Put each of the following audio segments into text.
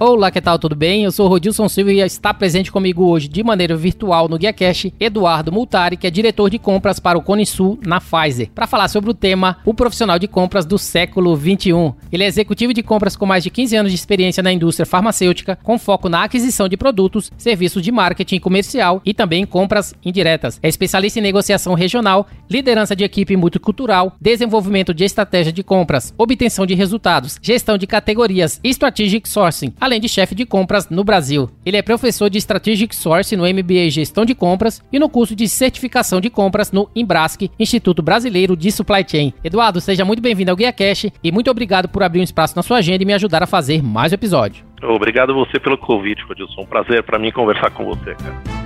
Olá, que tal? Tudo bem? Eu sou Rodilson Silva e está presente comigo hoje de maneira virtual no Guia Cash Eduardo Multari, que é diretor de compras para o Cone na Pfizer, para falar sobre o tema O Profissional de Compras do Século 21. Ele é executivo de compras com mais de 15 anos de experiência na indústria farmacêutica, com foco na aquisição de produtos, serviços de marketing comercial e também compras indiretas. É especialista em negociação regional, liderança de equipe multicultural, desenvolvimento de estratégia de compras, obtenção de resultados, gestão de categorias e strategic sourcing além de chefe de compras no Brasil. Ele é professor de Strategic Source no MBA Gestão de Compras e no curso de certificação de compras no Embrasc, Instituto Brasileiro de Supply Chain. Eduardo, seja muito bem-vindo ao Guia Cash e muito obrigado por abrir um espaço na sua agenda e me ajudar a fazer mais um episódio. Obrigado você pelo convite, Rodilson. Um prazer para mim conversar com você, cara.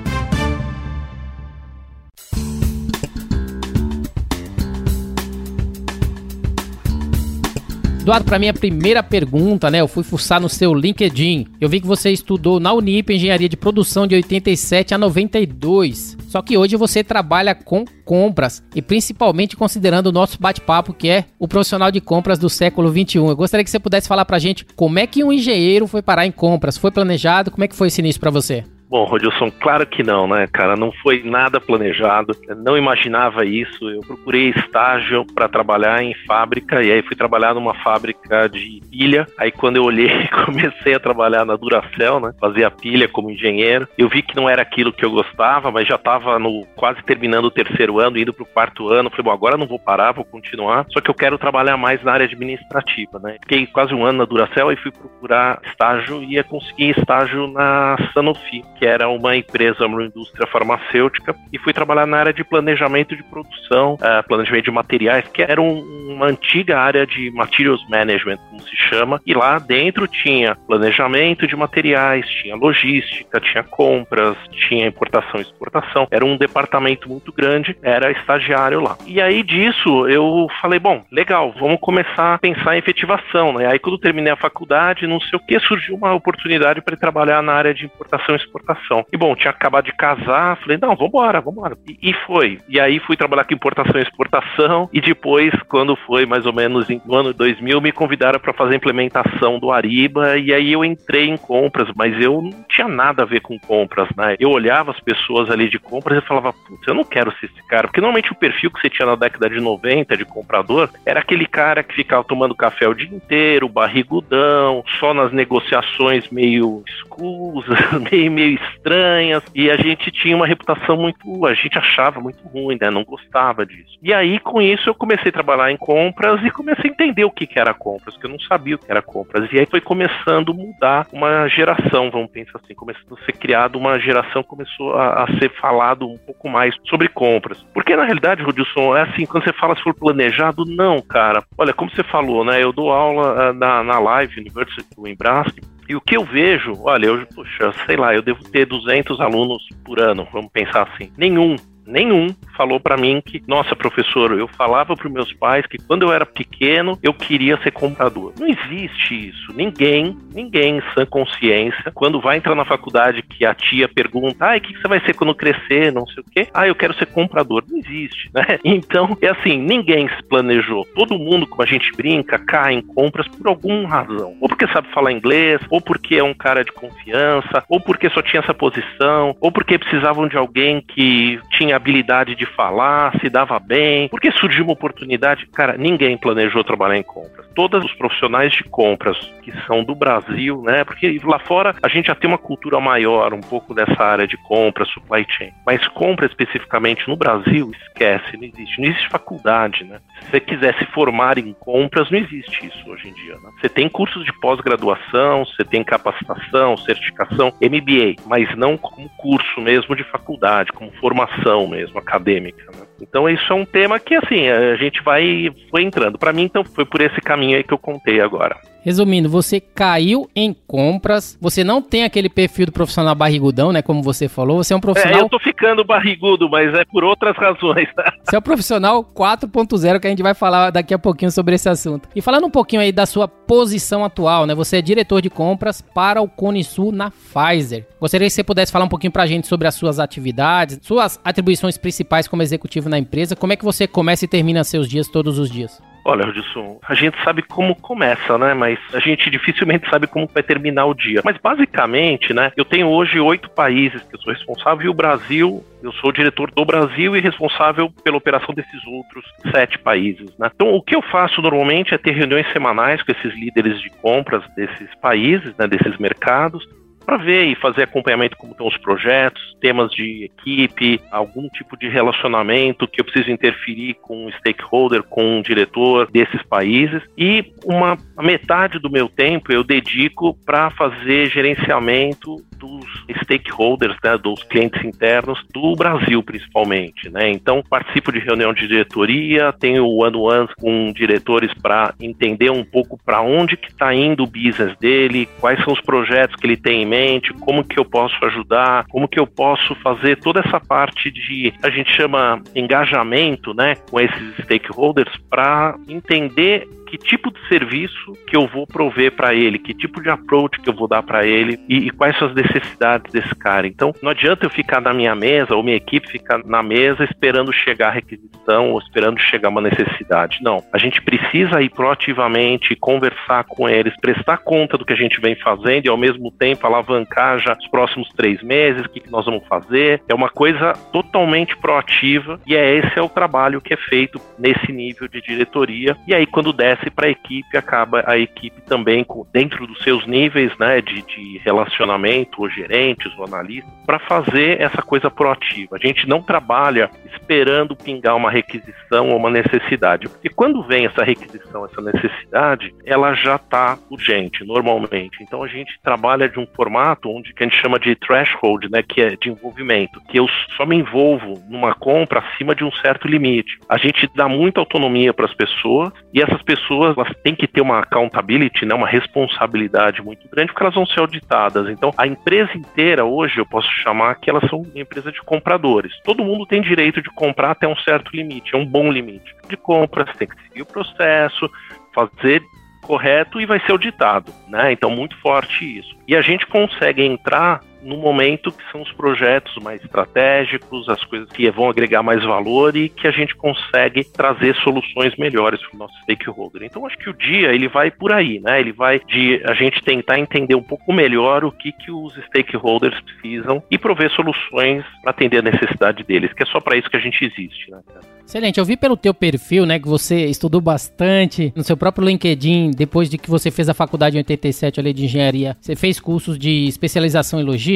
Eduardo, para mim a primeira pergunta, né? Eu fui fuçar no seu LinkedIn. Eu vi que você estudou na Unip Engenharia de Produção de 87 a 92. Só que hoje você trabalha com compras e principalmente considerando o nosso bate-papo que é o profissional de compras do século 21. Eu gostaria que você pudesse falar pra gente como é que um engenheiro foi parar em compras? Foi planejado? Como é que foi esse início para você? Bom, Rodilson, claro que não, né, cara? Não foi nada planejado. Não imaginava isso. Eu procurei estágio para trabalhar em fábrica e aí fui trabalhar numa fábrica de pilha. Aí quando eu olhei, comecei a trabalhar na Duracell, né? Fazia pilha como engenheiro. Eu vi que não era aquilo que eu gostava, mas já estava no quase terminando o terceiro ano, indo para o quarto ano. Falei, bom, agora não vou parar, vou continuar. Só que eu quero trabalhar mais na área administrativa, né? Fiquei quase um ano na Duracell e fui procurar estágio e ia conseguir estágio na Sanofi que era uma empresa, uma indústria farmacêutica, e fui trabalhar na área de planejamento de produção, uh, planejamento de materiais, que era um, uma antiga área de materials management, como se chama, e lá dentro tinha planejamento de materiais, tinha logística, tinha compras, tinha importação e exportação. Era um departamento muito grande, era estagiário lá. E aí disso eu falei, bom, legal, vamos começar a pensar em efetivação, né? Aí quando terminei a faculdade, não sei o que, surgiu uma oportunidade para trabalhar na área de importação e exportação exportação. E bom, tinha acabado de casar, falei, não, vambora, vambora. E, e foi. E aí fui trabalhar com importação e exportação, e depois, quando foi mais ou menos no ano 2000, me convidaram para fazer a implementação do Ariba, e aí eu entrei em compras, mas eu não tinha nada a ver com compras, né? Eu olhava as pessoas ali de compras e falava, putz, eu não quero ser esse cara, porque normalmente o perfil que você tinha na década de 90 de comprador era aquele cara que ficava tomando café o dia inteiro, barrigudão, só nas negociações meio escusas, meio, meio estranhas, e a gente tinha uma reputação muito. A gente achava muito ruim, né? Não gostava disso. E aí, com isso, eu comecei a trabalhar em compras e comecei a entender o que, que era compras, porque eu não sabia o que era compras. E aí foi começando a mudar uma geração, vamos pensar assim, começou a ser criada uma geração, começou a, a, ser falado um pouco mais sobre compras. Porque na realidade, Rodilson, é assim, quando você fala se for planejado, não, cara. Olha, como você falou, né? Eu dou aula uh, na, na Live University do Embrasco e o que eu vejo, olha, eu, puxa, sei lá, eu devo ter 200 alunos por ano, vamos pensar assim. Nenhum nenhum falou para mim que, nossa, professor, eu falava para meus pais que quando eu era pequeno eu queria ser comprador. Não existe isso. Ninguém, ninguém em sã consciência, quando vai entrar na faculdade que a tia pergunta, ah, o que você vai ser quando crescer, não sei o quê, ah, eu quero ser comprador. Não existe, né? Então, é assim, ninguém se planejou. Todo mundo, como a gente brinca, cai em compras por alguma razão. Ou porque sabe falar inglês, ou porque é um cara de confiança, ou porque só tinha essa posição, ou porque precisavam de alguém que tinha tinha habilidade de falar, se dava bem, porque surgiu uma oportunidade. Cara, ninguém planejou trabalhar em compras. Todos os profissionais de compras que são do Brasil, né? Porque lá fora a gente já tem uma cultura maior, um pouco dessa área de compras, supply chain. Mas compra especificamente no Brasil, esquece, não existe. Não existe faculdade, né? Se você quiser se formar em compras, não existe isso hoje em dia. Né? Você tem cursos de pós-graduação, você tem capacitação, certificação, MBA, mas não como curso mesmo de faculdade, como formação mesmo, acadêmica. Né? Então isso é um tema que assim a gente vai foi entrando. Para mim então foi por esse caminho aí que eu contei agora. Resumindo, você caiu em compras, você não tem aquele perfil do profissional barrigudão, né? Como você falou, você é um profissional. É, eu tô ficando barrigudo, mas é por outras razões. Tá? Você é o profissional 4.0 que a gente vai falar daqui a pouquinho sobre esse assunto. E falando um pouquinho aí da sua posição atual, né? Você é diretor de compras para o Cone Sul na Pfizer. Gostaria que você pudesse falar um pouquinho pra gente sobre as suas atividades, suas atribuições principais como executivo na empresa, como é que você começa e termina seus dias todos os dias? Olha, Rodilson, a gente sabe como começa, né? Mas a gente dificilmente sabe como vai terminar o dia. Mas basicamente, né? Eu tenho hoje oito países que eu sou responsável e o Brasil, eu sou diretor do Brasil e responsável pela operação desses outros sete países, né? Então, o que eu faço normalmente é ter reuniões semanais com esses líderes de compras desses países, né? Desses mercados para ver e fazer acompanhamento como estão os projetos, temas de equipe, algum tipo de relacionamento que eu preciso interferir com um stakeholder, com um diretor desses países. E uma metade do meu tempo eu dedico para fazer gerenciamento dos stakeholders, né, dos clientes internos do Brasil principalmente, né? Então participo de reunião de diretoria, tenho one-on-ones com diretores para entender um pouco para onde que está indo o business dele, quais são os projetos que ele tem em mente, como que eu posso ajudar, como que eu posso fazer toda essa parte de a gente chama engajamento, né, com esses stakeholders para entender que tipo de serviço que eu vou prover para ele, que tipo de approach que eu vou dar para ele e, e, quais são as necessidades desse cara. Então, não adianta eu ficar na minha mesa ou minha equipe ficar na mesa esperando chegar a requisição ou esperando chegar uma necessidade. Não, a gente precisa ir proativamente conversar com eles, prestar conta do que a gente vem fazendo e ao mesmo tempo alavancar já os próximos três meses, o que, que nós vamos fazer. É uma coisa totalmente proativa e é esse é o trabalho que é feito nesse nível de diretoria. E aí, quando desce desce para a equipe, acaba a equipe também dentro dos seus níveis né, de, de relacionamento, ou gerentes, ou analistas, para fazer essa coisa proativa. A gente não trabalha esperando pingar uma requisição ou uma necessidade. E quando vem essa requisição, essa necessidade, ela já está urgente, normalmente. Então a gente trabalha de um formato onde que a gente chama de threshold, né, que é de envolvimento, que eu só me envolvo numa compra acima de um certo limite. A gente dá muita autonomia para as pessoas e essas pessoas pessoas elas têm que ter uma accountability, né, uma responsabilidade muito grande, porque elas vão ser auditadas. Então, a empresa inteira, hoje, eu posso chamar que elas são uma empresa de compradores. Todo mundo tem direito de comprar até um certo limite, é um bom limite de compras, tem que seguir o processo, fazer correto e vai ser auditado, né? Então, muito forte isso. E a gente consegue entrar no momento que são os projetos mais estratégicos, as coisas que vão agregar mais valor e que a gente consegue trazer soluções melhores para o nosso stakeholder. Então acho que o dia ele vai por aí, né? Ele vai de a gente tentar entender um pouco melhor o que que os stakeholders precisam e prover soluções para atender a necessidade deles, que é só para isso que a gente existe, né? Excelente, eu vi pelo teu perfil, né, que você estudou bastante no seu próprio LinkedIn, depois de que você fez a faculdade em 87 ali de engenharia. Você fez cursos de especialização em logística,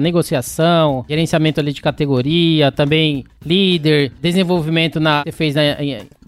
negociação, gerenciamento ali de categoria, também líder, desenvolvimento na você fez na,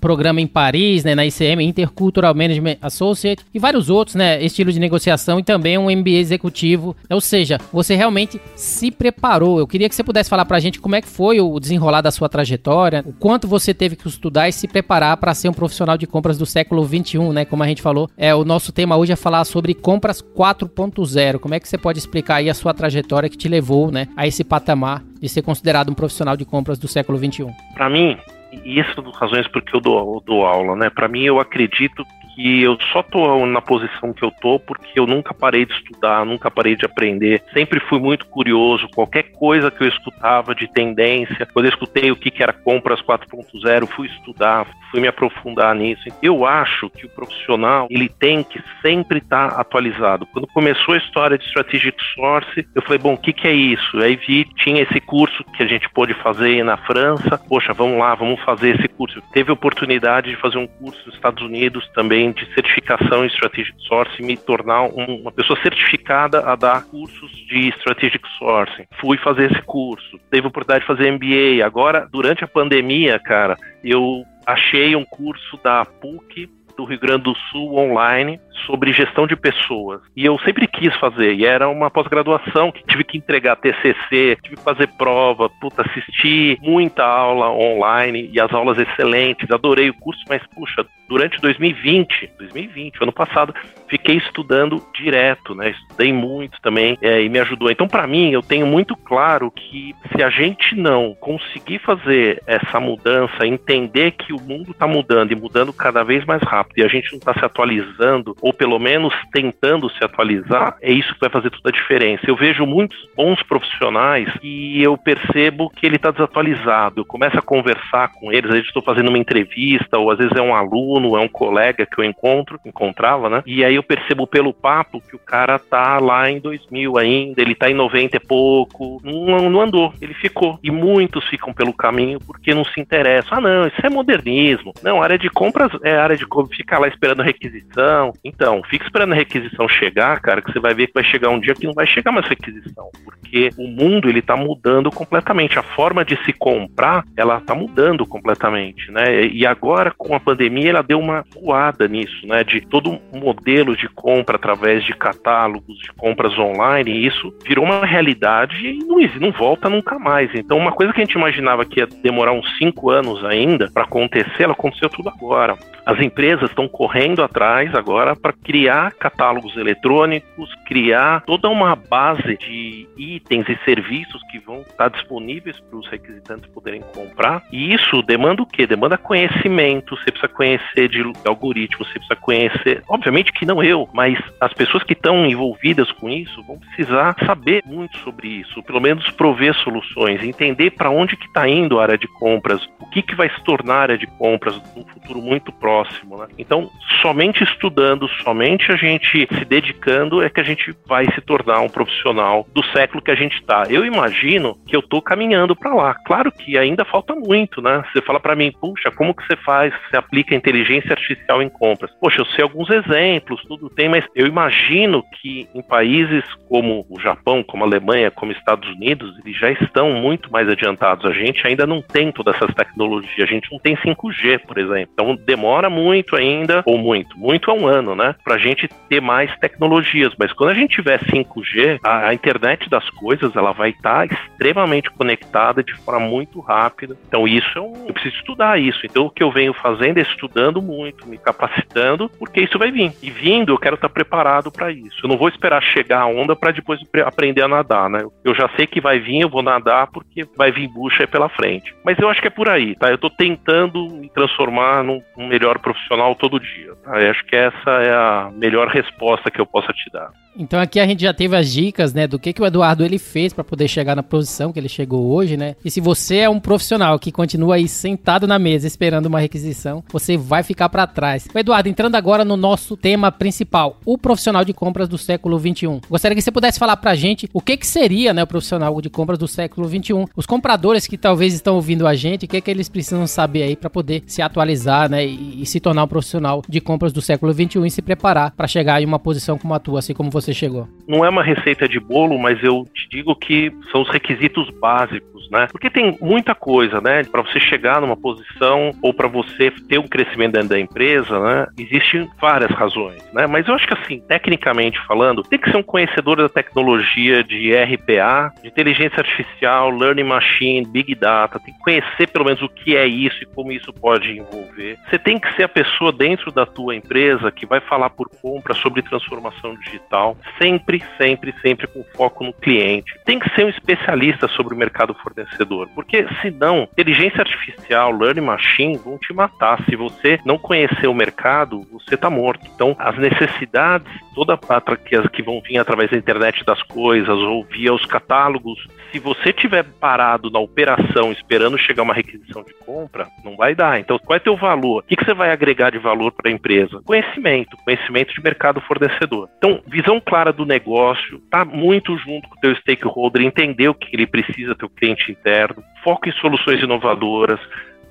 programa em Paris, né, na ICM, Intercultural Management Associate, e vários outros, né, estilo de negociação e também um MBA executivo. Ou seja, você realmente se preparou. Eu queria que você pudesse falar pra gente como é que foi o desenrolar da sua trajetória, o quanto você teve que estudar e se preparar para ser um profissional de compras do século 21, né, como a gente falou. É, o nosso tema hoje é falar sobre compras 4.0. Como é que você pode explicar aí a sua trajetória que te levou, né, a esse patamar de ser considerado um profissional de compras do século 21? Para mim, e isso das razões porque eu dou, eu dou aula, né? Para mim, eu acredito que eu só tô na posição que eu tô porque eu nunca parei de estudar, nunca parei de aprender. Sempre fui muito curioso. Qualquer coisa que eu escutava de tendência, quando eu escutei o que, era compras 4.0, fui estudar, fui me aprofundar nisso. Eu acho que o profissional ele tem que sempre estar tá atualizado. Quando começou a história de strategic source, eu falei, bom, o que, que é isso? Aí vi tinha esse curso que a gente pôde fazer na França. Poxa, vamos lá, vamos fazer esse curso. Teve oportunidade de fazer um curso nos Estados Unidos também também de certificação em Strategic Sourcing, me tornar um, uma pessoa certificada a dar cursos de Strategic Sourcing. Fui fazer esse curso, teve a oportunidade de fazer MBA. Agora, durante a pandemia, cara, eu achei um curso da PUC do Rio Grande do Sul online sobre gestão de pessoas. E eu sempre quis fazer, e era uma pós-graduação que tive que entregar TCC, tive que fazer prova, puta, assisti muita aula online e as aulas excelentes, adorei o curso, mas puxa, durante 2020, 2020, ano passado, fiquei estudando direto, né? Estudei muito também é, e me ajudou. Então, para mim, eu tenho muito claro que se a gente não conseguir fazer essa mudança, entender que o mundo está mudando e mudando cada vez mais rápido e a gente não está se atualizando ou pelo menos tentando se atualizar, é isso que vai fazer toda a diferença. Eu vejo muitos bons profissionais e eu percebo que ele está desatualizado. Eu começo a conversar com eles, às vezes estou fazendo uma entrevista ou às vezes é um aluno, é um colega que eu encontro, encontrava, né? E aí eu percebo pelo papo que o cara tá lá em 2000 ainda, ele tá em 90 e pouco, não, não andou, ele ficou. E muitos ficam pelo caminho porque não se interessam. Ah, não, isso é modernismo. Não, área de compras é área de compras, fica lá esperando requisição. Então, fica esperando a requisição chegar, cara, que você vai ver que vai chegar um dia que não vai chegar mais requisição, porque o mundo ele tá mudando completamente, a forma de se comprar, ela tá mudando completamente, né? E agora com a pandemia ela deu uma voada nisso, né, de todo um modelo de compra através de catálogos, de compras online, e isso virou uma realidade e não, não volta nunca mais. Então, uma coisa que a gente imaginava que ia demorar uns cinco anos ainda para acontecer, ela aconteceu tudo agora. As empresas estão correndo atrás agora para criar catálogos eletrônicos, criar toda uma base de itens e serviços que vão estar disponíveis para os requisitantes poderem comprar. E isso demanda o quê? Demanda conhecimento. Você precisa conhecer de algoritmos, você precisa conhecer. Obviamente que não eu, mas as pessoas que estão envolvidas com isso vão precisar saber muito sobre isso, pelo menos prover soluções, entender para onde que está indo a área de compras, o que, que vai se tornar a área de compras no futuro muito próximo próximo. Né? Então, somente estudando, somente a gente se dedicando é que a gente vai se tornar um profissional do século que a gente está. Eu imagino que eu estou caminhando para lá. Claro que ainda falta muito, né? Você fala para mim, puxa, como que você faz? Você aplica inteligência artificial em compras? Poxa, eu sei alguns exemplos, tudo tem, mas eu imagino que em países como o Japão, como a Alemanha, como Estados Unidos, eles já estão muito mais adiantados. A gente ainda não tem todas essas tecnologias. A gente não tem 5G, por exemplo. Então demora muito ainda, ou muito, muito é um ano, né? Pra gente ter mais tecnologias. Mas quando a gente tiver 5G, a, a internet das coisas, ela vai estar tá extremamente conectada de forma muito rápida. Então isso é um, eu preciso estudar isso. Então o que eu venho fazendo é estudando muito, me capacitando, porque isso vai vir. E vindo, eu quero estar preparado para isso. Eu não vou esperar chegar a onda para depois aprender a nadar, né? Eu já sei que vai vir, eu vou nadar porque vai vir bucha aí pela frente. Mas eu acho que é por aí, tá? Eu tô tentando me transformar num, melhor profissional todo dia. Tá? Eu acho que essa é a melhor resposta que eu possa te dar. Então aqui a gente já teve as dicas, né, do que, que o Eduardo ele fez para poder chegar na posição que ele chegou hoje, né? E se você é um profissional que continua aí sentado na mesa esperando uma requisição, você vai ficar para trás. Eduardo, entrando agora no nosso tema principal, o profissional de compras do século 21. Gostaria que você pudesse falar pra gente o que que seria, né, o profissional de compras do século 21. Os compradores que talvez estão ouvindo a gente, o que que eles precisam saber aí para poder se atualizar, né, e, e, se tornar um profissional de compras do século 21 e se preparar para chegar em uma posição como a tua, assim como você você chegou? Não é uma receita de bolo, mas eu te digo que são os requisitos básicos, né? Porque tem muita coisa, né? Para você chegar numa posição ou para você ter um crescimento dentro da empresa, né? Existem várias razões, né? Mas eu acho que assim, tecnicamente falando, tem que ser um conhecedor da tecnologia de RPA, de inteligência artificial, learning machine, big data, tem que conhecer pelo menos o que é isso e como isso pode envolver. Você tem que ser a pessoa dentro da tua empresa que vai falar por compra sobre transformação digital sempre, sempre, sempre com foco no cliente. Tem que ser um especialista sobre o mercado fornecedor, porque senão, inteligência artificial, learning machine vão te matar. Se você não conhecer o mercado, você está morto. Então, as necessidades, toda a que, que vão vir através da internet das coisas ou via os catálogos, se você tiver parado na operação esperando chegar uma requisição de compra, não vai dar. Então, qual é teu valor? O que, que você vai agregar de valor para a empresa? Conhecimento, conhecimento de mercado fornecedor. Então, visão clara do negócio, tá muito junto com o teu stakeholder, entender o que ele precisa, teu cliente interno, foco em soluções inovadoras,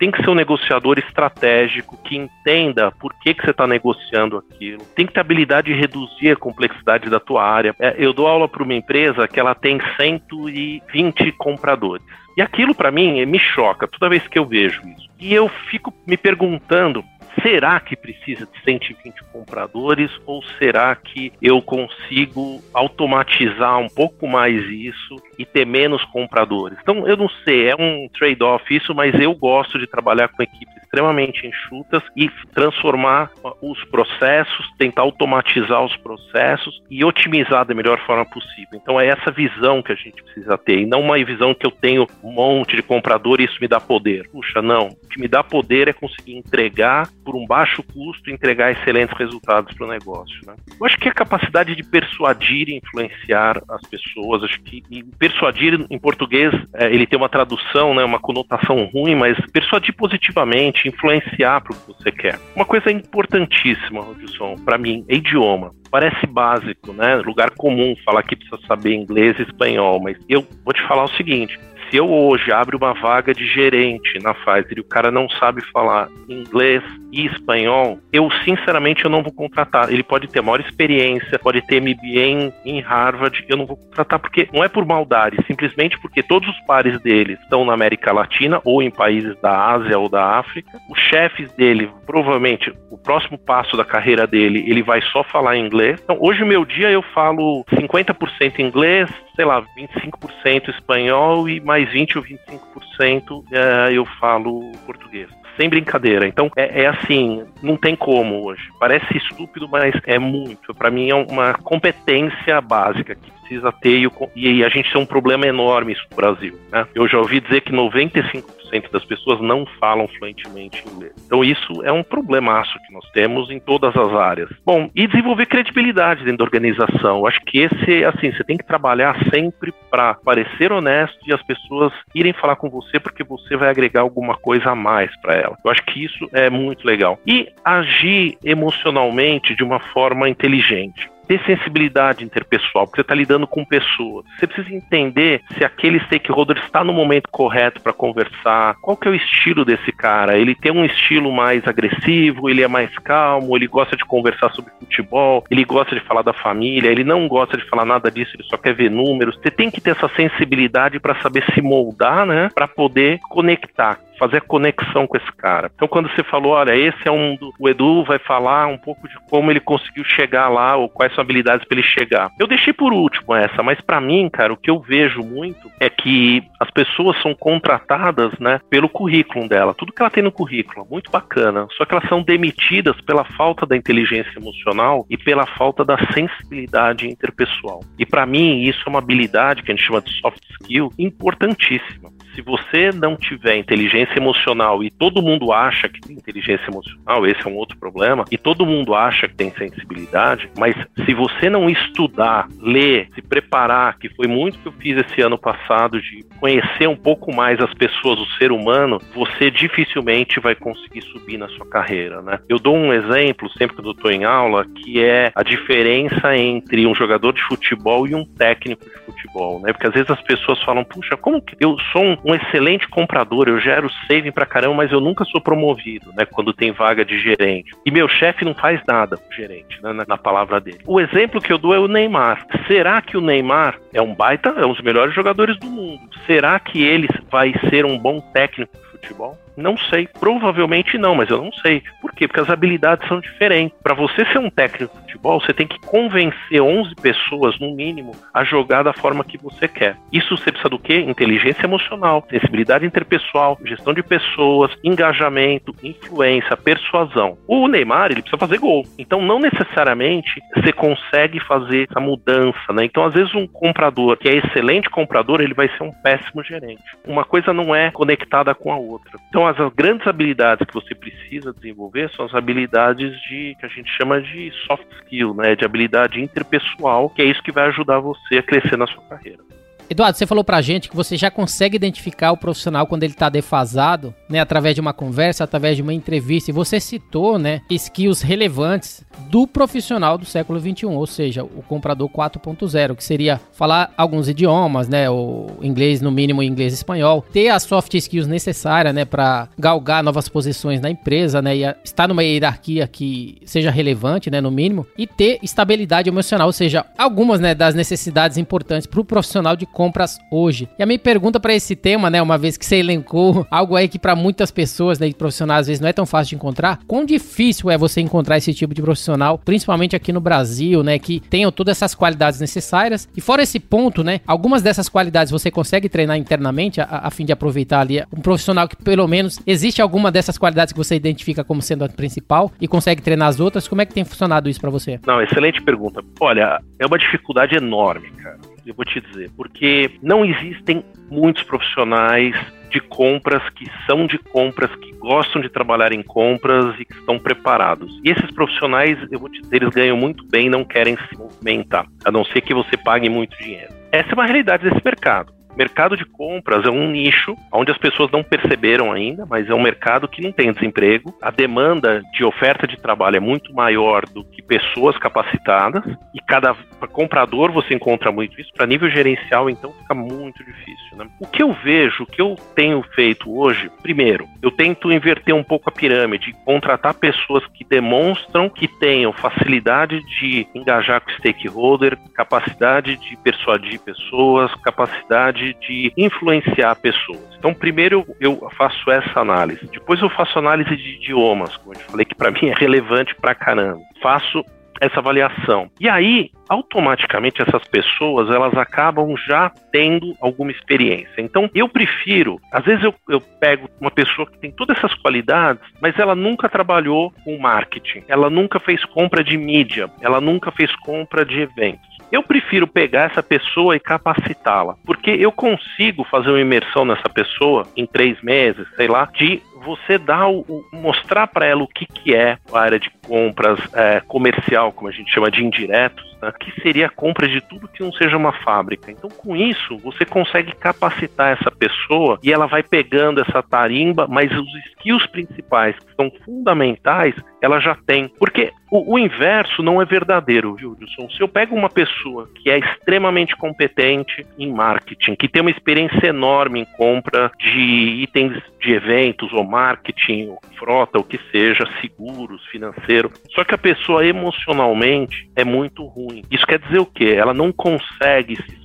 tem que ser um negociador estratégico que entenda por que, que você está negociando aquilo. Tem que ter habilidade de reduzir a complexidade da tua área. É, eu dou aula para uma empresa que ela tem 120 compradores. E aquilo para mim me choca toda vez que eu vejo isso. E eu fico me perguntando será que precisa de 120 compradores ou será que eu consigo automatizar um pouco mais isso e ter menos compradores? Então, eu não sei, é um trade-off isso, mas eu gosto de trabalhar com equipes extremamente enxutas e transformar os processos, tentar automatizar os processos e otimizar da melhor forma possível. Então é essa visão que a gente precisa ter e não uma visão que eu tenho um monte de comprador e isso me dá poder. Puxa, não. O que me dá poder é conseguir entregar por um baixo custo, entregar excelentes resultados para o negócio. Né? Eu acho que a capacidade de persuadir e influenciar as pessoas, acho que persuadir em português é, ele tem uma tradução, né, uma conotação ruim, mas persuadir positivamente te influenciar para o que você quer. Uma coisa importantíssima, Rodilson, para mim, é idioma. Parece básico, né? Lugar comum falar que precisa saber inglês e espanhol, mas eu vou te falar o seguinte: se eu hoje abro uma vaga de gerente na Pfizer e o cara não sabe falar inglês e espanhol, eu sinceramente eu não vou contratar. Ele pode ter maior experiência, pode ter MBA em, em Harvard, eu não vou contratar porque não é por maldade, simplesmente porque todos os pares dele estão na América Latina ou em países da Ásia ou da África. Os chefes dele, provavelmente, o próximo passo da carreira dele, ele vai só falar inglês. Então, hoje, meu dia, eu falo 50% inglês, sei lá, 25% espanhol e mais 20 ou 25% é, eu falo português. Sem brincadeira. Então, é, é, assim, não tem como hoje. Parece estúpido, mas é muito. Para mim, é uma competência básica que precisa ter e, e a gente tem um problema enorme isso no Brasil. Né? Eu já ouvi dizer que 95% das pessoas não falam fluentemente inglês. Então isso é um problemaço que nós temos em todas as áreas. Bom, e desenvolver credibilidade dentro da organização. Eu acho que esse, assim, você tem que trabalhar sempre para parecer honesto e as pessoas irem falar com você porque você vai agregar alguma coisa a mais para ela. Eu acho que isso é muito legal. E agir emocionalmente de uma forma inteligente ter sensibilidade interpessoal, porque você está lidando com pessoas. Você precisa entender se aquele stakeholder está no momento correto para conversar, qual que é o estilo desse cara. Ele tem um estilo mais agressivo, ele é mais calmo, ele gosta de conversar sobre futebol, ele gosta de falar da família, ele não gosta de falar nada disso, ele só quer ver números. Você tem que ter essa sensibilidade para saber se moldar, né, para poder conectar fazer a conexão com esse cara. Então, quando você falou, olha, esse é um. Do, o Edu vai falar um pouco de como ele conseguiu chegar lá, ou quais são habilidades para ele chegar. Eu deixei por último essa, mas para mim, cara, o que eu vejo muito é que as pessoas são contratadas, né, pelo currículo dela. Tudo que ela tem no currículo, muito bacana. Só que elas são demitidas pela falta da inteligência emocional e pela falta da sensibilidade interpessoal. E para mim, isso é uma habilidade que a gente chama de soft skill importantíssima se você não tiver inteligência emocional e todo mundo acha que tem inteligência emocional, esse é um outro problema, e todo mundo acha que tem sensibilidade, mas se você não estudar, ler, se preparar, que foi muito que eu fiz esse ano passado de conhecer um pouco mais as pessoas, o ser humano, você dificilmente vai conseguir subir na sua carreira, né? Eu dou um exemplo sempre que eu estou em aula, que é a diferença entre um jogador de futebol e um técnico de futebol, né? Porque às vezes as pessoas falam, puxa, como que eu sou um um excelente comprador, eu gero saving pra caramba, mas eu nunca sou promovido, né? Quando tem vaga de gerente. E meu chefe não faz nada o gerente, né, na, na palavra dele. O exemplo que eu dou é o Neymar. Será que o Neymar é um baita, é um dos melhores jogadores do mundo? Será que ele vai ser um bom técnico de futebol? Não sei. Provavelmente não, mas eu não sei. Por quê? Porque as habilidades são diferentes. Para você ser um técnico de futebol, você tem que convencer 11 pessoas, no mínimo, a jogar da forma que você quer. Isso você precisa do quê? Inteligência emocional, sensibilidade interpessoal, gestão de pessoas, engajamento, influência, persuasão. O Neymar, ele precisa fazer gol. Então, não necessariamente você consegue fazer essa mudança, né? Então, às vezes, um comprador que é excelente comprador, ele vai ser um péssimo gerente. Uma coisa não é conectada com a outra. Então, as grandes habilidades que você precisa desenvolver são as habilidades de que a gente chama de soft skill, né, de habilidade interpessoal, que é isso que vai ajudar você a crescer na sua carreira. Eduardo, você falou pra gente que você já consegue identificar o profissional quando ele tá defasado, né, através de uma conversa, através de uma entrevista, e você citou, né, skills relevantes do profissional do século 21, ou seja, o comprador 4.0, que seria falar alguns idiomas, né, o inglês no mínimo inglês e espanhol, ter as soft skills necessárias, né, para galgar novas posições na empresa, né, e estar numa hierarquia que seja relevante, né, no mínimo, e ter estabilidade emocional, ou seja, algumas, né, das necessidades importantes para o profissional de compras hoje. E a minha pergunta para esse tema, né, uma vez que você elencou algo aí que para muitas pessoas, né, profissionais às vezes não é tão fácil de encontrar, quão difícil é você encontrar esse tipo de profissional, principalmente aqui no Brasil, né, que tenham todas essas qualidades necessárias. E fora esse ponto, né, algumas dessas qualidades você consegue treinar internamente a, a fim de aproveitar ali um profissional que pelo menos existe alguma dessas qualidades que você identifica como sendo a principal e consegue treinar as outras. Como é que tem funcionado isso para você? Não, excelente pergunta. Olha, é uma dificuldade enorme, cara. Eu vou te dizer, porque não existem muitos profissionais de compras que são de compras, que gostam de trabalhar em compras e que estão preparados. E esses profissionais, eu vou te dizer, eles ganham muito bem, não querem se movimentar, a não ser que você pague muito dinheiro. Essa é uma realidade desse mercado. Mercado de compras é um nicho onde as pessoas não perceberam ainda, mas é um mercado que não tem desemprego. A demanda de oferta de trabalho é muito maior do que pessoas capacitadas e cada comprador você encontra muito isso. Para nível gerencial, então, fica muito difícil. Né? O que eu vejo, o que eu tenho feito hoje, primeiro, eu tento inverter um pouco a pirâmide, contratar pessoas que demonstram que tenham facilidade de engajar com stakeholder, capacidade de persuadir pessoas, capacidade capacidade de influenciar pessoas. Então, primeiro eu faço essa análise. Depois eu faço análise de idiomas, como eu falei que para mim é relevante pra caramba. Faço essa avaliação. E aí, automaticamente essas pessoas elas acabam já tendo alguma experiência. Então, eu prefiro, às vezes eu, eu pego uma pessoa que tem todas essas qualidades, mas ela nunca trabalhou com marketing, ela nunca fez compra de mídia, ela nunca fez compra de eventos. Eu prefiro pegar essa pessoa e capacitá-la, porque eu consigo fazer uma imersão nessa pessoa em três meses, sei lá, de você dar o, mostrar para ela o que, que é a área de compras é, comercial, como a gente chama de indiretos, né, que seria a compra de tudo que não seja uma fábrica. Então, com isso, você consegue capacitar essa pessoa e ela vai pegando essa tarimba, mas os skills principais, que são fundamentais, ela já tem. Porque o, o, inverso não é verdadeiro, viu, Wilson? Se eu pego uma pessoa que é extremamente competente em marketing, que tem uma experiência enorme em compra de itens de eventos ou marketing, ou frota, o que seja, seguros, financeiro, só que a pessoa emocionalmente é muito ruim. Isso quer dizer o quê? Ela não consegue se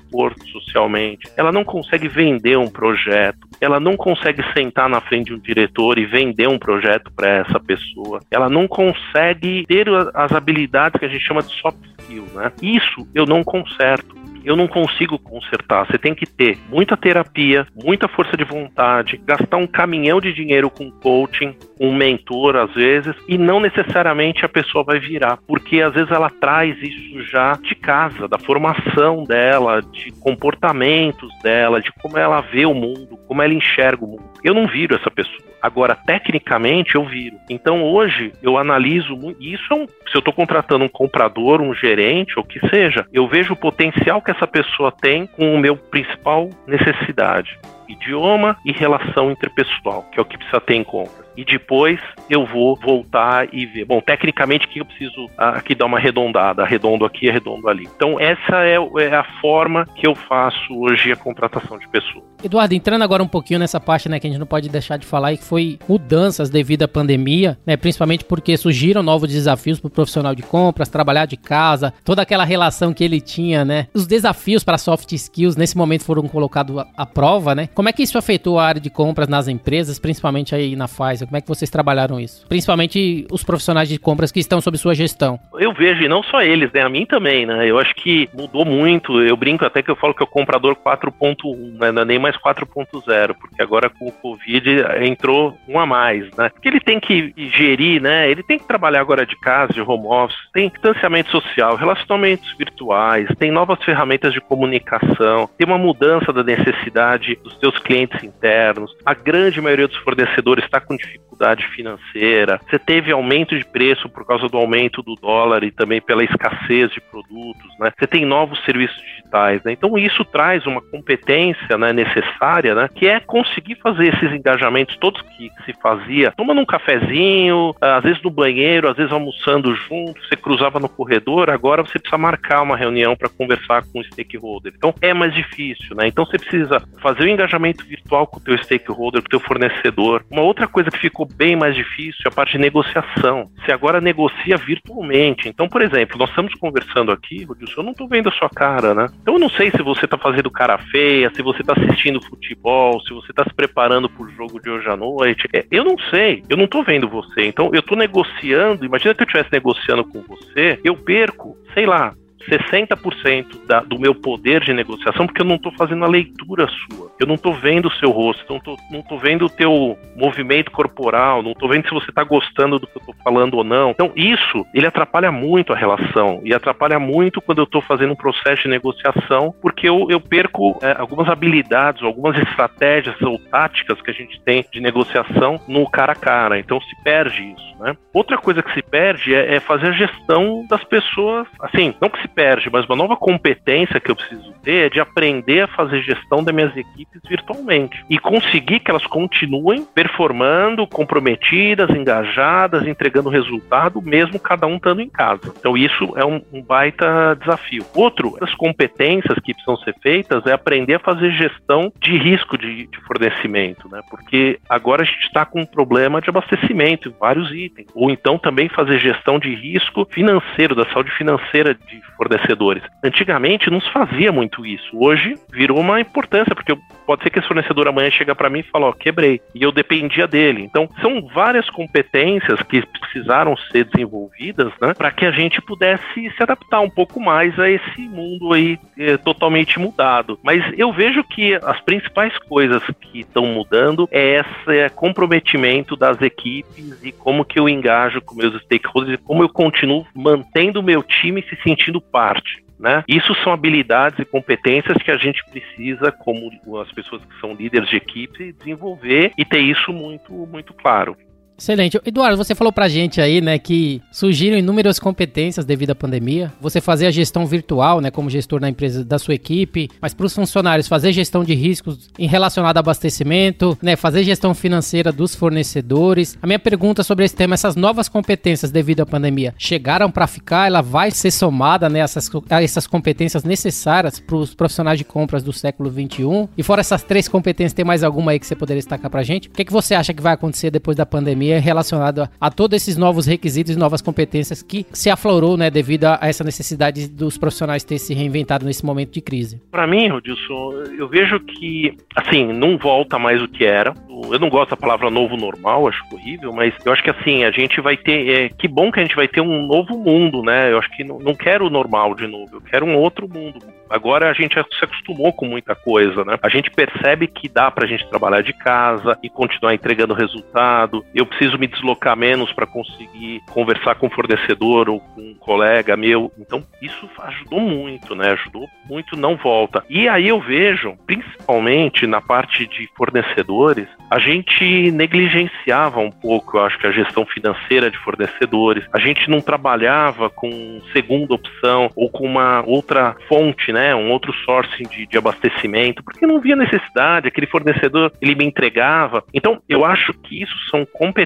socialmente, ela não consegue vender um projeto, ela não consegue sentar na frente de um diretor e vender um projeto para essa pessoa, ela não consegue ter as habilidades que a gente chama de soft skill, né? Isso eu não conserto eu não consigo consertar. Você tem que ter muita terapia, muita força de vontade, gastar um caminhão de dinheiro com coaching, um mentor às vezes, e não necessariamente a pessoa vai virar, porque às vezes ela traz isso já de casa, da formação dela, de comportamentos dela, de como ela vê o mundo, como ela enxerga o mundo. Eu não viro essa pessoa. Agora, tecnicamente, eu viro. Então, hoje, eu analiso muito. Isso é um, se eu estou contratando um comprador, um gerente, ou que seja, eu vejo o potencial que essa pessoa tem com o meu principal necessidade idioma e relação interpessoal, que é o que precisa ter em conta e depois eu vou voltar e ver. Bom, tecnicamente que eu preciso aqui dar uma arredondada, arredondo aqui, arredondo ali. Então essa é, é, a forma que eu faço hoje a contratação de pessoas. Eduardo, entrando agora um pouquinho nessa parte, né, que a gente não pode deixar de falar, e que foi mudanças devido à pandemia, né, principalmente porque surgiram novos desafios para o profissional de compras, trabalhar de casa, toda aquela relação que ele tinha, né, os desafios para soft skills nesse momento foram colocados à, prova, né. Como é que isso afetou a área de compras nas empresas, principalmente aí na Pfizer? Como é que vocês trabalharam isso? Principalmente os profissionais de compras que estão sob sua gestão. Eu vejo, e não só eles, né? A mim também, né? Eu acho que mudou muito. Eu brinco até que eu falo que é o comprador 4.1, né? Não é nem mais 4.0, porque agora com o Covid entrou um a mais, né? Porque ele tem que gerir, né? Ele tem que trabalhar agora de casa, de home office, tem distanciamento social, relacionamentos virtuais, tem novas ferramentas de comunicação, tem uma mudança da necessidade dos seus clientes internos. A grande maioria dos fornecedores está com dificuldade dificuldade financeira, você teve aumento de preço por causa do aumento do dólar e também pela escassez de produtos, né? Você tem novos serviços digitais, né? Então isso traz uma competência né, necessária, né? Que é conseguir fazer esses engajamentos todos que se fazia, tomando um cafezinho, às vezes no banheiro, às vezes almoçando junto, você cruzava no corredor, agora você precisa marcar uma reunião para conversar com o stakeholder. Então é mais difícil, né? Então você precisa fazer o engajamento virtual com o teu stakeholder, com o teu fornecedor. Uma outra coisa que ficou bem mais difícil a parte de negociação. Você agora negocia virtualmente. Então, por exemplo, nós estamos conversando aqui, Rodilson, eu não estou vendo a sua cara, né? Então eu não sei se você está fazendo cara feia, se você está assistindo futebol, se você está se preparando para o jogo de hoje à noite. É, eu não sei, eu não estou vendo você. Então eu estou negociando, imagina que eu estivesse negociando com você, eu perco, sei lá, 60% da, do meu poder de negociação, porque eu não estou fazendo a leitura sua. Eu não estou vendo o seu rosto, não estou não tô vendo o teu movimento corporal, não estou vendo se você está gostando do que eu estou falando ou não. Então, isso, ele atrapalha muito a relação e atrapalha muito quando eu estou fazendo um processo de negociação, porque eu, eu perco é, algumas habilidades, algumas estratégias ou táticas que a gente tem de negociação no cara a cara. Então, se perde isso, né? Outra coisa que se perde é, é fazer a gestão das pessoas, assim, não que se perde, mas uma nova competência que eu preciso ter é de aprender a fazer gestão das minhas equipes virtualmente e conseguir que elas continuem performando, comprometidas, engajadas, entregando resultado, mesmo cada um estando em casa. Então isso é um, um baita desafio. Outro das competências que precisam ser feitas é aprender a fazer gestão de risco de, de fornecimento, né? Porque agora a gente está com um problema de abastecimento em vários itens. Ou então também fazer gestão de risco financeiro, da saúde financeira de fornecedores. Antigamente não se fazia muito isso. Hoje virou uma importância, porque pode ser que esse fornecedor amanhã chega para mim e fala, ó, quebrei. E eu dependia dele. Então, são várias competências que precisaram ser desenvolvidas, né, para que a gente pudesse se adaptar um pouco mais a esse mundo aí é, totalmente mudado. Mas eu vejo que as principais coisas que estão mudando é esse é, comprometimento das equipes e como que eu engajo com meus stakeholders e como eu continuo mantendo o meu time se sentindo parte. Né? Isso são habilidades e competências que a gente precisa, como as pessoas que são líderes de equipe, desenvolver e ter isso muito, muito claro. Excelente. Eduardo, você falou pra gente aí, né, que surgiram inúmeras competências devido à pandemia. Você fazer a gestão virtual, né, como gestor da empresa da sua equipe, mas para os funcionários fazer gestão de riscos em relacionado a abastecimento, né, fazer gestão financeira dos fornecedores. A minha pergunta sobre esse tema, essas novas competências devido à pandemia, chegaram para ficar? Ela vai ser somada, né, essas, a essas competências necessárias para os profissionais de compras do século 21? E fora essas três competências, tem mais alguma aí que você poderia destacar pra gente? O que, que você acha que vai acontecer depois da pandemia? Pandemia relacionado a, a todos esses novos requisitos e novas competências que se aflorou, né, devido a, essa necessidade dos profissionais ter se reinventado nesse momento de crise? Para mim, Rodilson, eu vejo que, assim, não volta mais o que era. Eu não gosto da palavra novo normal, acho horrível, mas eu acho que, assim, a gente vai ter. É, que bom que a gente vai ter um novo mundo, né? Eu acho que não, não quero o normal de novo, eu quero um outro mundo. Agora a gente se acostumou com muita coisa, né? A gente percebe que dá pra gente trabalhar de casa e continuar entregando resultado. Eu preciso me deslocar menos para conseguir conversar com o fornecedor ou com um colega meu. Então, isso ajudou muito, né? Ajudou muito, não volta. E aí eu vejo, principalmente na parte de fornecedores, a gente negligenciava um pouco, eu acho que a gestão financeira de fornecedores. A gente não trabalhava com segunda opção ou com uma outra fonte, né? Um outro sourcing de, de abastecimento, porque não via necessidade, aquele fornecedor ele me entregava. Então, eu acho que isso são competências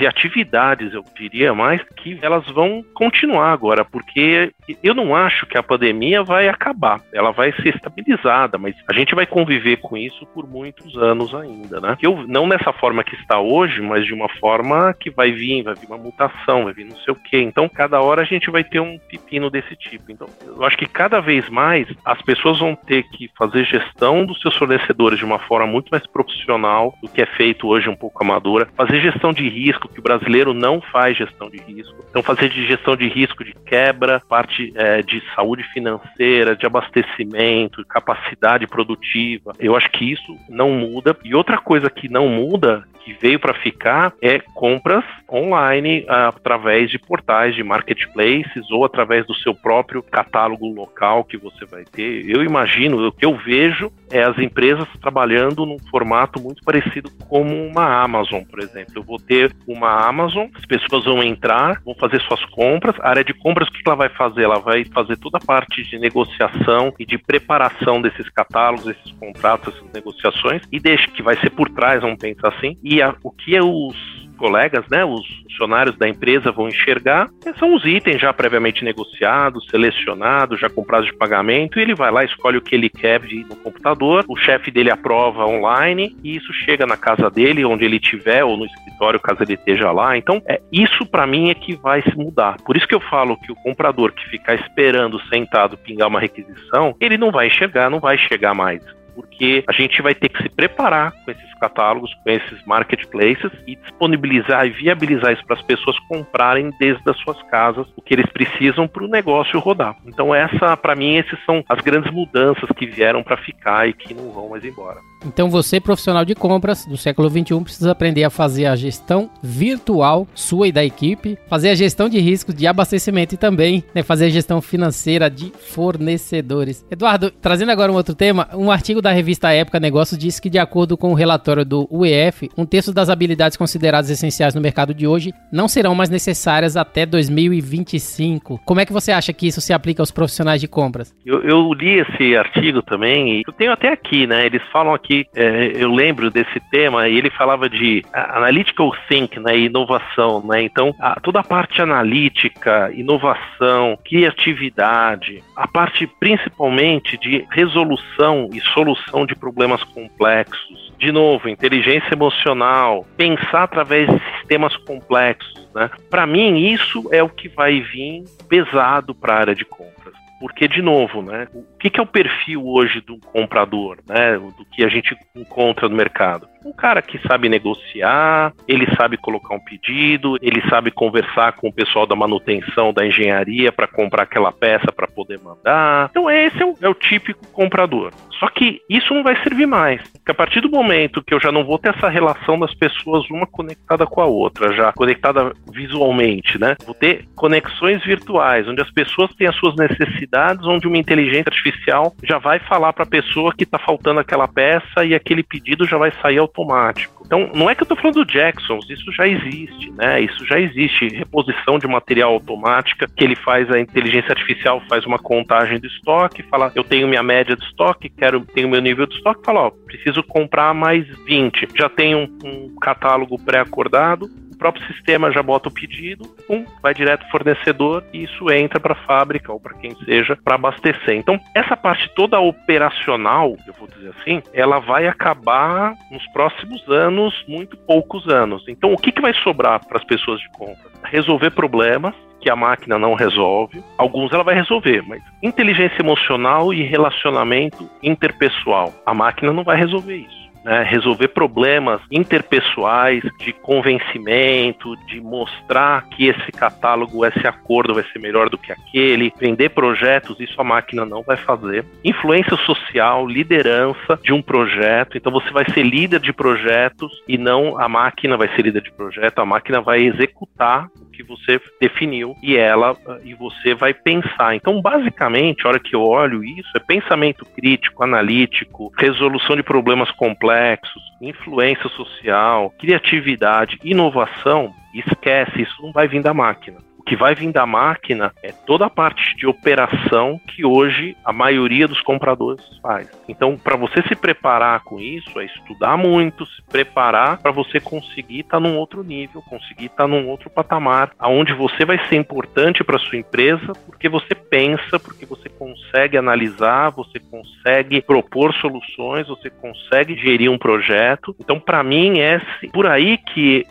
e atividades, eu diria mais, que elas vão continuar agora, porque eu não acho que a pandemia vai acabar. Ela vai ser estabilizada, mas a gente vai conviver com isso por muitos anos ainda, né? Eu, não nessa forma que está hoje, mas de uma forma que vai vir, vai vir uma mutação, vai vir não sei o quê. Então, cada hora a gente vai ter um pepino desse tipo. Então, eu acho que cada vez mais as pessoas vão ter que fazer gestão dos seus fornecedores de uma forma muito mais profissional do que é feito hoje um pouco amadora. Fazer gestão de risco, que o brasileiro não faz gestão de risco. Então, fazer de gestão de risco de quebra, parte é, de saúde financeira, de abastecimento, capacidade produtiva. Eu acho que isso não muda. E outra coisa que não muda que veio para ficar é compras online através de portais de marketplaces ou através do seu próprio catálogo local que você vai ter. Eu imagino, o que eu vejo é as empresas trabalhando num formato muito parecido como uma Amazon, por exemplo. Eu vou ter uma Amazon, as pessoas vão entrar, vão fazer suas compras. A área de compras, o que ela vai fazer? Ela vai fazer toda a parte de negociação e de preparação desses catálogos, esses contratos, essas negociações, e deixa que vai ser por trás, vamos pensar assim, e a, o que é os colegas, né, os funcionários da empresa vão enxergar, são os itens já previamente negociados, selecionados, já com prazo de pagamento, e ele vai lá, escolhe o que ele quer no computador, o chefe dele aprova online, e isso chega na casa dele, onde ele estiver, ou no escritório, caso ele esteja lá. Então, é isso para mim é que vai se mudar. Por isso que eu falo que o comprador que ficar esperando sentado pingar uma requisição, ele não vai enxergar, não vai chegar mais porque a gente vai ter que se preparar com esses catálogos, com esses marketplaces e disponibilizar e viabilizar isso para as pessoas comprarem desde as suas casas o que eles precisam para o negócio rodar. Então essa, para mim, esses são as grandes mudanças que vieram para ficar e que não vão mais embora. Então você, profissional de compras do século 21, precisa aprender a fazer a gestão virtual sua e da equipe, fazer a gestão de riscos de abastecimento e também né, fazer a gestão financeira de fornecedores. Eduardo, trazendo agora um outro tema, um artigo da revista Época Negócios diz que de acordo com o relatório do UEF, um terço das habilidades consideradas essenciais no mercado de hoje não serão mais necessárias até 2025. Como é que você acha que isso se aplica aos profissionais de compras? Eu, eu li esse artigo também e eu tenho até aqui, né? Eles falam aqui é, eu lembro desse tema e ele falava de analytical think, né, inovação, né? Então, a, toda a parte analítica, inovação, criatividade, a parte principalmente de resolução e solução de problemas complexos. De novo, inteligência emocional, pensar através de sistemas complexos, né? Para mim, isso é o que vai vir pesado para a área de compras. Porque, de novo, né, o que, que é o perfil hoje do comprador, né, do que a gente encontra no mercado? Um cara que sabe negociar, ele sabe colocar um pedido, ele sabe conversar com o pessoal da manutenção, da engenharia para comprar aquela peça para poder mandar. Então, esse é o, é o típico comprador. Só que isso não vai servir mais. Porque a partir do momento que eu já não vou ter essa relação das pessoas uma conectada com a outra, já conectada visualmente, né? Vou ter conexões virtuais, onde as pessoas têm as suas necessidades, onde uma inteligência artificial já vai falar para a pessoa que está faltando aquela peça e aquele pedido já vai sair automático. Então, não é que eu estou falando do Jacksons, isso já existe, né? Isso já existe. Reposição de material automática, que ele faz, a inteligência artificial faz uma contagem do estoque, fala, eu tenho minha média de estoque, quero, tenho meu nível de estoque, fala, ó, preciso comprar mais 20. Já tenho um, um catálogo pré-acordado, próprio sistema já bota o pedido, um, vai direto ao fornecedor e isso entra para a fábrica ou para quem seja para abastecer. Então, essa parte toda operacional, eu vou dizer assim, ela vai acabar nos próximos anos, muito poucos anos. Então, o que, que vai sobrar para as pessoas de compra? Resolver problemas, que a máquina não resolve. Alguns ela vai resolver, mas inteligência emocional e relacionamento interpessoal, a máquina não vai resolver isso né, resolver problemas interpessoais, de convencimento, de mostrar que esse catálogo, esse acordo vai ser melhor do que aquele, vender projetos, isso a máquina não vai fazer. Influência social, liderança de um projeto, então você vai ser líder de projetos e não a máquina vai ser líder de projeto, a máquina vai executar que você definiu e ela e você vai pensar. Então, basicamente, a hora que eu olho isso, é pensamento crítico, analítico, resolução de problemas complexos, influência social, criatividade, inovação. Esquece, isso não vai vir da máquina que vai vir da máquina é toda a parte de operação que hoje a maioria dos compradores faz. Então, para você se preparar com isso, é estudar muito, se preparar para você conseguir estar tá num outro nível, conseguir estar tá num outro patamar, aonde você vai ser importante para sua empresa, porque você pensa, porque você consegue analisar, você consegue propor soluções, você consegue gerir um projeto. Então, para mim, é por aí que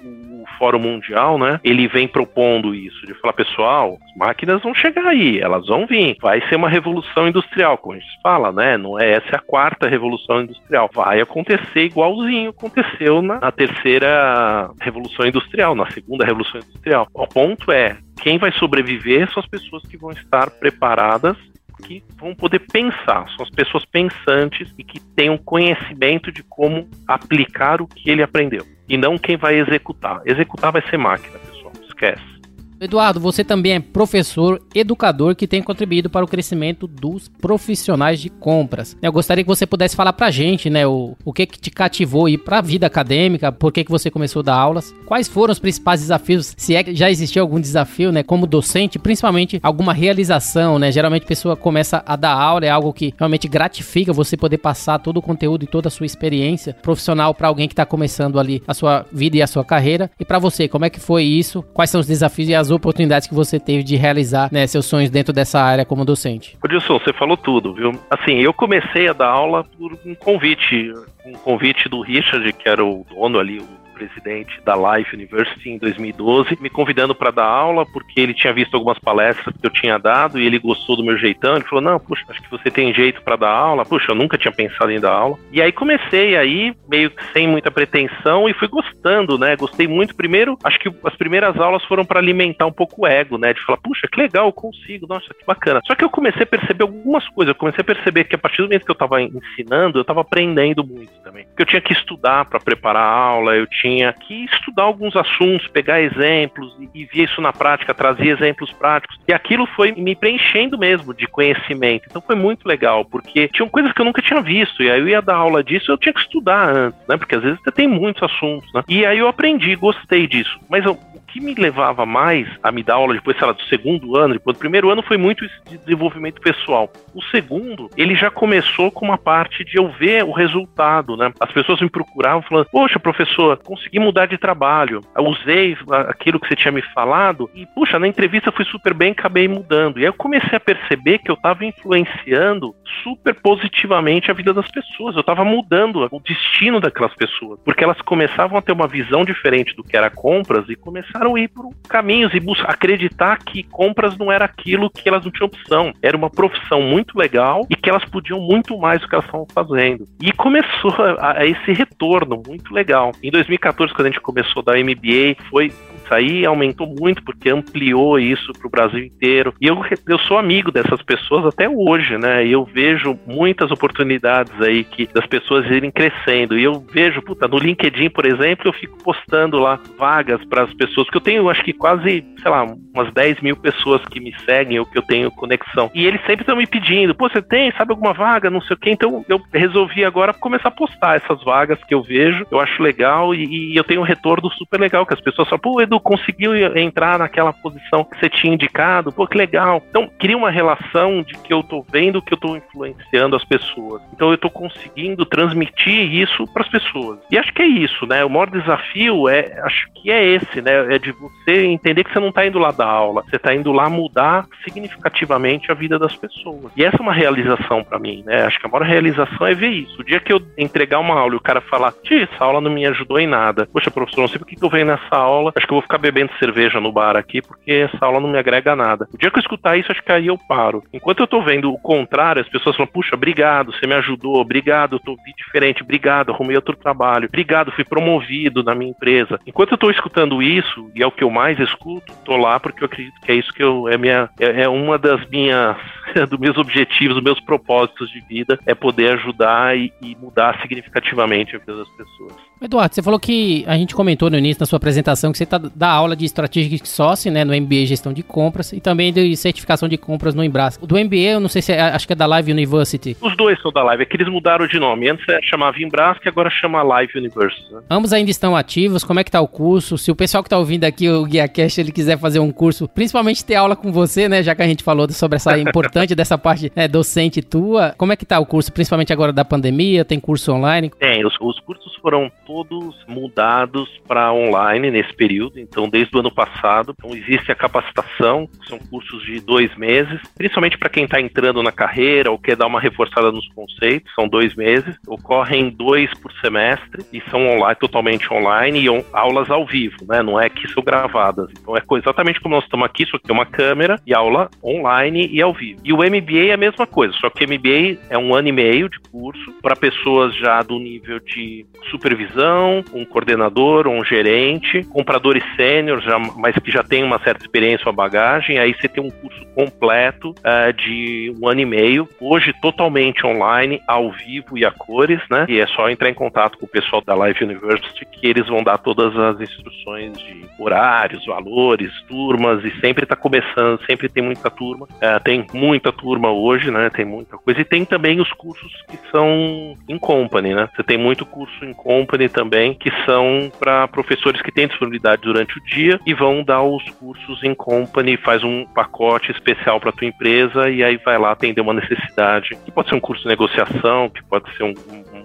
Fórum Mundial, né, ele vem propondo isso, de falar, pessoal, as máquinas vão chegar aí, elas vão vir, vai ser uma revolução industrial, como a gente fala, né, não é essa é a quarta revolução industrial, vai acontecer igualzinho aconteceu na, na terceira revolução industrial, na segunda revolução industrial. O ponto é, quem vai sobreviver são as pessoas que vão estar preparadas que vão poder pensar, são as pessoas pensantes e que um conhecimento de como aplicar o que ele aprendeu e não quem vai executar. Executar vai ser máquina, pessoal, esquece. Eduardo, você também é professor, educador que tem contribuído para o crescimento dos profissionais de compras. Eu gostaria que você pudesse falar pra gente, né, o, o que que te cativou aí pra vida acadêmica, por que que você começou a dar aulas, quais foram os principais desafios, se é que já existiu algum desafio, né, como docente, principalmente alguma realização, né, geralmente a pessoa começa a dar aula, é algo que realmente gratifica você poder passar todo o conteúdo e toda a sua experiência profissional para alguém que está começando ali a sua vida e a sua carreira. E para você, como é que foi isso? Quais são os desafios e as oportunidades que você teve de realizar né, seus sonhos dentro dessa área como docente? Odilson, você falou tudo, viu? Assim, eu comecei a dar aula por um convite, um convite do Richard, que era o dono ali, o presidente da Life University em 2012, me convidando para dar aula, porque ele tinha visto algumas palestras que eu tinha dado e ele gostou do meu jeitão. Ele falou: Não, puxa, acho que você tem jeito para dar aula. Puxa, eu nunca tinha pensado em dar aula. E aí comecei aí, meio que sem muita pretensão, e fui gostando, né? Gostei muito. Primeiro, acho que as primeiras aulas foram para alimentar um pouco o ego, né? De falar: Puxa, que legal, eu consigo, nossa, que bacana. Só que eu comecei a perceber algumas coisas. Eu comecei a perceber que a partir do momento que eu estava ensinando, eu estava aprendendo muito também. Porque eu tinha que estudar para preparar a aula, eu tinha tinha que estudar alguns assuntos, pegar exemplos e, e isso na prática, trazer exemplos práticos. E aquilo foi me preenchendo mesmo de conhecimento. Então foi muito legal, porque tinham coisas que eu nunca tinha visto. E aí eu ia dar aula disso, eu tinha que estudar antes, né? Porque às vezes você tem muitos assuntos, né? E aí eu aprendi, gostei disso. Mas eu, o que me levava mais a me dar aula depois, sei lá, do segundo ano, depois do primeiro ano foi muito de desenvolvimento pessoal. O segundo, ele já começou com uma parte de eu ver o resultado, né? As pessoas me procuravam falando, poxa, professor, consegui mudar de trabalho. Eu usei aquilo que você tinha me falado e, puxa, na entrevista fui super bem, acabei mudando. E aí eu comecei a perceber que eu estava influenciando super positivamente a vida das pessoas. Eu estava mudando o destino daquelas pessoas, porque elas começavam a ter uma visão diferente do que era compras e começaram a ir por caminhos e buscar acreditar que compras não era aquilo que elas não tinham opção. Era uma profissão muito legal e que elas podiam muito mais do que elas estavam fazendo. E começou a, a esse retorno muito legal. Em 2014 2014, quando a gente começou da MBA, foi isso aí aumentou muito porque ampliou isso para o Brasil inteiro. E eu, eu sou amigo dessas pessoas até hoje, né? E eu vejo muitas oportunidades aí que das pessoas irem crescendo. E eu vejo, puta, no LinkedIn, por exemplo, eu fico postando lá vagas para as pessoas, que eu tenho, acho que quase, sei lá, umas 10 mil pessoas que me seguem ou que eu tenho conexão. E eles sempre estão me pedindo, pô, você tem, sabe alguma vaga, não sei o quê. Então eu resolvi agora começar a postar essas vagas que eu vejo, eu acho legal e, e eu tenho um retorno super legal, que as pessoas falam, pô, Edu, conseguiu entrar naquela posição que você tinha indicado, pô, que legal. Então, cria uma relação de que eu tô vendo que eu tô influenciando as pessoas. Então, eu tô conseguindo transmitir isso para as pessoas. E acho que é isso, né? O maior desafio é, acho que é esse, né? É de você entender que você não tá indo lá dar aula, você tá indo lá mudar significativamente a vida das pessoas. E essa é uma realização para mim, né? Acho que a maior realização é ver isso. O dia que eu entregar uma aula e o cara falar, tia, essa aula não me ajudou em nada. Poxa, professor, não sei por que eu venho nessa aula, acho que eu vou ficar bebendo cerveja no bar aqui porque essa aula não me agrega nada. O dia que eu escutar isso, acho que aí eu paro. Enquanto eu tô vendo o contrário, as pessoas falam, puxa, obrigado, você me ajudou, obrigado, eu tô diferente, obrigado, arrumei outro trabalho, obrigado, fui promovido na minha empresa. Enquanto eu tô escutando isso, e é o que eu mais escuto, tô lá porque eu acredito que é isso que eu, é minha, é, é uma das minhas, dos meus objetivos, dos meus propósitos de vida, é poder ajudar e, e mudar significativamente a vida das pessoas. Eduardo, você falou que a gente comentou no início da sua apresentação que você tá, dá aula de Strategic Sourcing, né, no MBA Gestão de Compras e também de certificação de compras no Embras. Do MBA, eu não sei se é, acho que é da Live University. Os dois são da Live, é que eles mudaram de nome. Antes chamava Embras, que agora chama Live University. Né? Ambos ainda estão ativos, como é que tá o curso? Se o pessoal que tá ouvindo aqui, o GuiaCast, ele quiser fazer um curso, principalmente ter aula com você, né, já que a gente falou sobre essa importante dessa parte né, docente tua, como é que tá o curso, principalmente agora da pandemia, tem curso online? Tem, os, os cursos foram todos mudados para online nesse período, então desde o ano passado. Então existe a capacitação, que são cursos de dois meses, principalmente para quem está entrando na carreira ou quer dar uma reforçada nos conceitos, são dois meses. Ocorrem dois por semestre e são online, totalmente online e on, aulas ao vivo, né? Não é que são gravadas. Então é exatamente como nós estamos aqui, só que tem uma câmera e aula online e ao vivo. E o MBA é a mesma coisa, só que o MBA é um ano e meio de curso para pessoas já do nível de supervisão, um coordenador, um gerente, compradores sêniores, mas que já tem uma certa experiência ou bagagem. Aí você tem um curso completo uh, de um ano e meio, hoje totalmente online, ao vivo e a cores, né? E é só entrar em contato com o pessoal da Live University que eles vão dar todas as instruções de horários, valores, turmas e sempre está começando, sempre tem muita turma. Uh, tem muita turma hoje, né? Tem muita coisa. E tem também os cursos que são em company, né? Você tem muito curso em company também, que são para professores que têm disponibilidade durante o dia e vão dar os cursos em company, faz um pacote especial para tua empresa e aí vai lá atender uma necessidade, que pode ser um curso de negociação, que pode ser um, um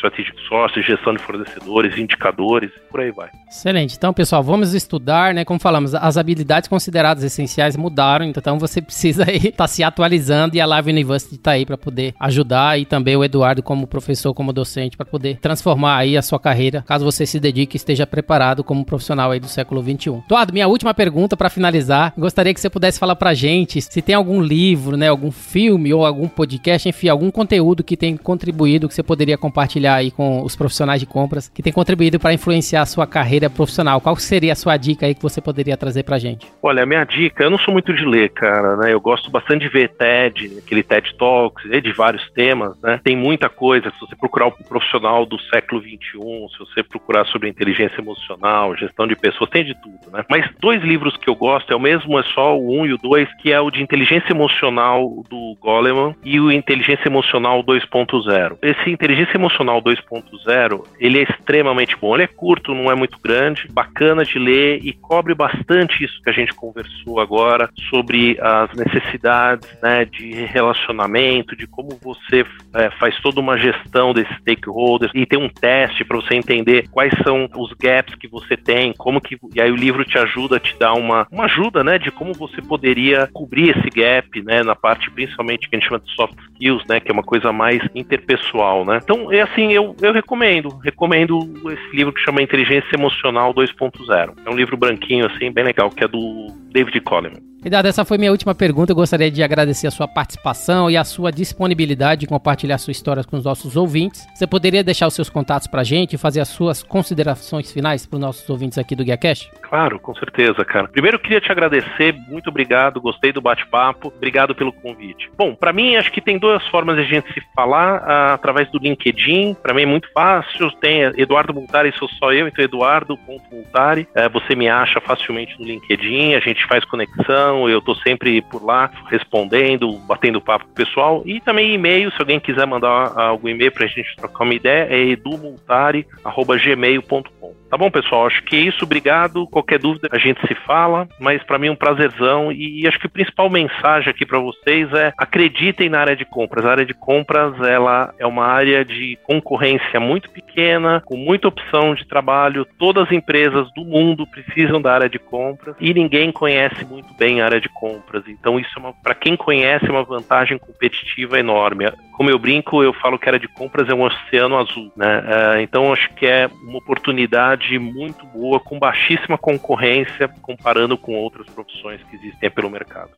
curso de gestão de fornecedores, indicadores, por aí vai. Excelente. Então, pessoal, vamos estudar, né? Como falamos, as habilidades consideradas essenciais mudaram, então você precisa aí estar tá se atualizando e a Live University está aí para poder ajudar e também o Eduardo como professor, como docente, para poder transformar aí a sua carreira, caso você se dedique e esteja preparado como profissional aí do século 21. Eduardo, minha última pergunta para finalizar, gostaria que você pudesse falar pra gente se tem algum livro, né, algum filme ou algum podcast, enfim, algum conteúdo que tem contribuído que você poderia compartilhar aí com os profissionais de compras, que tem contribuído para influenciar a sua carreira profissional. Qual seria a sua dica aí que você poderia trazer pra gente? Olha, a minha dica, eu não sou muito de ler, cara, né? Eu gosto bastante de ver TED, aquele TED Talks, de vários temas, né? Tem muita coisa, se você procurar o profissional do século 21, se você procurar sobre inteligência emocional, gestão de pessoas, tem de tudo, né? Mas dois livros que eu gosto, é o mesmo, é só o um e o dois, que é o de inteligência emocional do Goleman e o inteligência emocional 2.0. Esse inteligência emocional 2.0, ele é extremamente bom, ele é curto, não é muito grande, bacana de ler e cobre bastante isso que a gente conversou agora sobre as necessidades, né, de relacionamento, de como você é, faz toda uma gestão desses stakeholders e tem um teste para você entender quais são os gaps que você tem, como que e aí o livro te ajuda a te dar uma, uma ajuda, né, de como você poderia cobrir esse gap, né, na parte principalmente que a gente chama de soft skills, né, que é uma coisa mais interpessoal, né. Então, é assim, eu, eu recomendo, recomendo esse livro que chama Inteligência Emocional 2.0. É um livro branquinho assim, bem legal, que é do David Coleman. Cuidado, essa foi minha última pergunta. Eu gostaria de agradecer a sua participação e a sua disponibilidade de compartilhar sua história com os nossos ouvintes. Você poderia deixar os seus contatos pra gente e fazer as suas considerações finais para os nossos ouvintes aqui do GuiaCast? Claro, com certeza, cara. Primeiro eu queria te agradecer, muito obrigado, gostei do bate-papo, obrigado pelo convite. Bom, para mim acho que tem duas formas de a gente se falar, uh, através do LinkedIn, para mim é muito fácil, tem Eduardo Multari, sou só eu, então eduardo.multari, uh, você me acha facilmente no LinkedIn, a gente faz conexão, eu estou sempre por lá respondendo, batendo papo com o pessoal. E também e-mail, se alguém quiser mandar algum e-mail para a gente trocar uma ideia, é edumultari.gmail.com. Tá bom, pessoal? Acho que é isso. Obrigado. Qualquer dúvida a gente se fala, mas para mim é um prazerzão e acho que a principal mensagem aqui para vocês é acreditem na área de compras. A área de compras ela é uma área de concorrência muito pequena, com muita opção de trabalho. Todas as empresas do mundo precisam da área de compras e ninguém conhece muito bem a área de compras. Então isso é para quem conhece é uma vantagem competitiva enorme. Como eu brinco, eu falo que a área de compras é um oceano azul, né? É, então acho que é uma oportunidade muito boa, com baixíssima concorrência, comparando com outras profissões que existem pelo mercado.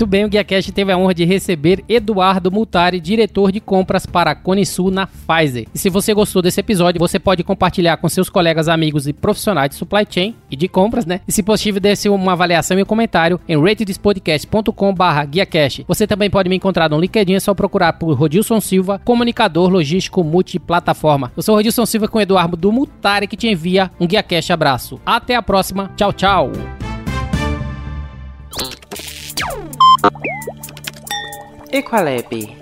Muito bem, o GuiaCast teve a honra de receber Eduardo Multari, diretor de compras para a Conisul na Pfizer. E se você gostou desse episódio, você pode compartilhar com seus colegas, amigos e profissionais de supply chain e de compras, né? E se possível, deixe uma avaliação e um comentário em ratedespodcast.com.br GuiaCast. Você também pode me encontrar no LinkedIn, é só procurar por Rodilson Silva, comunicador logístico multiplataforma. Eu sou Rodilson Silva com Eduardo Multari que te envia um GuiaCast abraço. Até a próxima. Tchau, tchau. E qual é, B?